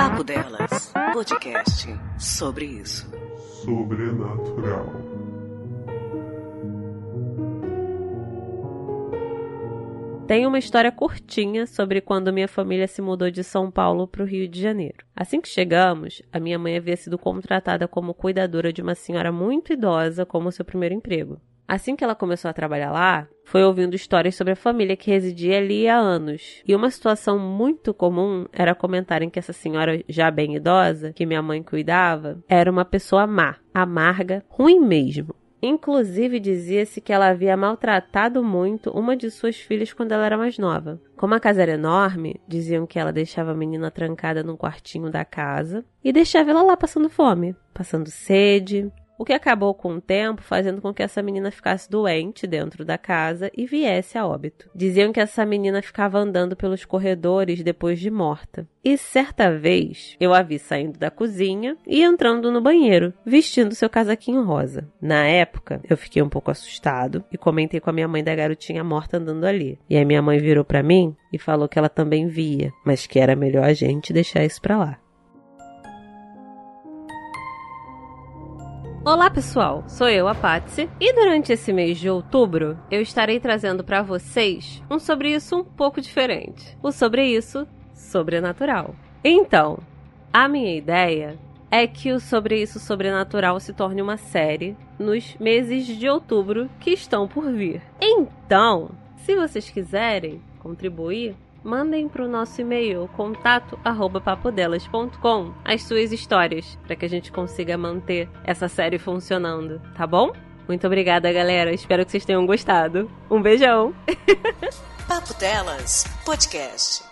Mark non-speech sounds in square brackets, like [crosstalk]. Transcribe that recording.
Papo Delas, podcast sobre isso. Sobrenatural. Tem uma história curtinha sobre quando minha família se mudou de São Paulo para o Rio de Janeiro. Assim que chegamos, a minha mãe havia sido contratada como cuidadora de uma senhora muito idosa como seu primeiro emprego. Assim que ela começou a trabalhar lá, foi ouvindo histórias sobre a família que residia ali há anos. E uma situação muito comum era comentarem que essa senhora, já bem idosa, que minha mãe cuidava, era uma pessoa má, amarga, ruim mesmo. Inclusive dizia-se que ela havia maltratado muito uma de suas filhas quando ela era mais nova. Como a casa era enorme, diziam que ela deixava a menina trancada num quartinho da casa e deixava ela lá passando fome, passando sede, o que acabou com o tempo fazendo com que essa menina ficasse doente dentro da casa e viesse a óbito. Diziam que essa menina ficava andando pelos corredores depois de morta. E certa vez eu a vi saindo da cozinha e entrando no banheiro, vestindo seu casaquinho rosa. Na época, eu fiquei um pouco assustado e comentei com a minha mãe da garotinha morta andando ali. E a minha mãe virou para mim e falou que ela também via, mas que era melhor a gente deixar isso pra lá. Olá pessoal, sou eu, a Patsy, e durante esse mês de outubro eu estarei trazendo para vocês um sobre isso um pouco diferente. O sobre isso sobrenatural. Então, a minha ideia é que o sobre isso sobrenatural se torne uma série nos meses de outubro que estão por vir. Então, se vocês quiserem contribuir, mandem para o nosso e-mail contato@papodelas.com as suas histórias para que a gente consiga manter essa série funcionando, tá bom? Muito obrigada, galera. Espero que vocês tenham gostado. Um beijão. [laughs] Papo Delas, podcast.